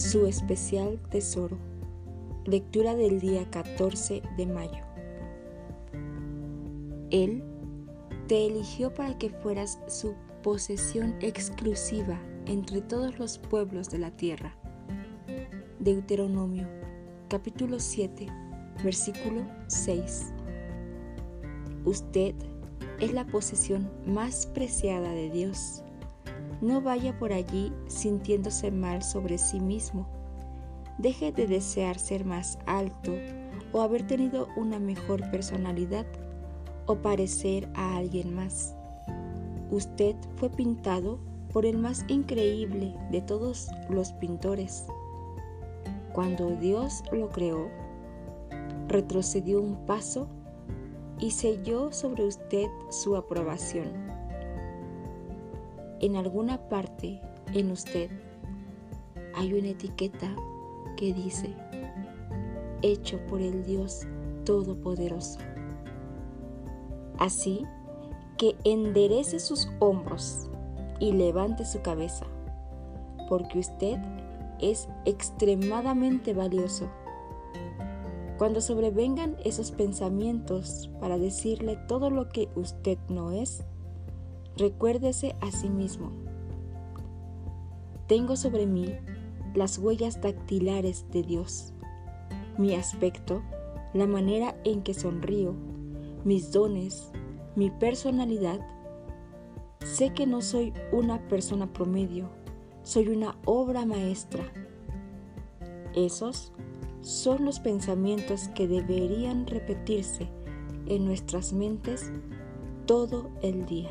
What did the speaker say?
su especial tesoro. Lectura del día 14 de mayo. Él te eligió para que fueras su posesión exclusiva entre todos los pueblos de la tierra. Deuteronomio capítulo 7 versículo 6. Usted es la posesión más preciada de Dios. No vaya por allí sintiéndose mal sobre sí mismo. Deje de desear ser más alto o haber tenido una mejor personalidad o parecer a alguien más. Usted fue pintado por el más increíble de todos los pintores. Cuando Dios lo creó, retrocedió un paso y selló sobre usted su aprobación. En alguna parte en usted hay una etiqueta que dice, hecho por el Dios Todopoderoso. Así que enderece sus hombros y levante su cabeza, porque usted es extremadamente valioso cuando sobrevengan esos pensamientos para decirle todo lo que usted no es, recuérdese a sí mismo. Tengo sobre mí las huellas dactilares de Dios, mi aspecto, la manera en que sonrío, mis dones, mi personalidad. Sé que no soy una persona promedio, soy una obra maestra. Esos son los pensamientos que deberían repetirse en nuestras mentes todo el día.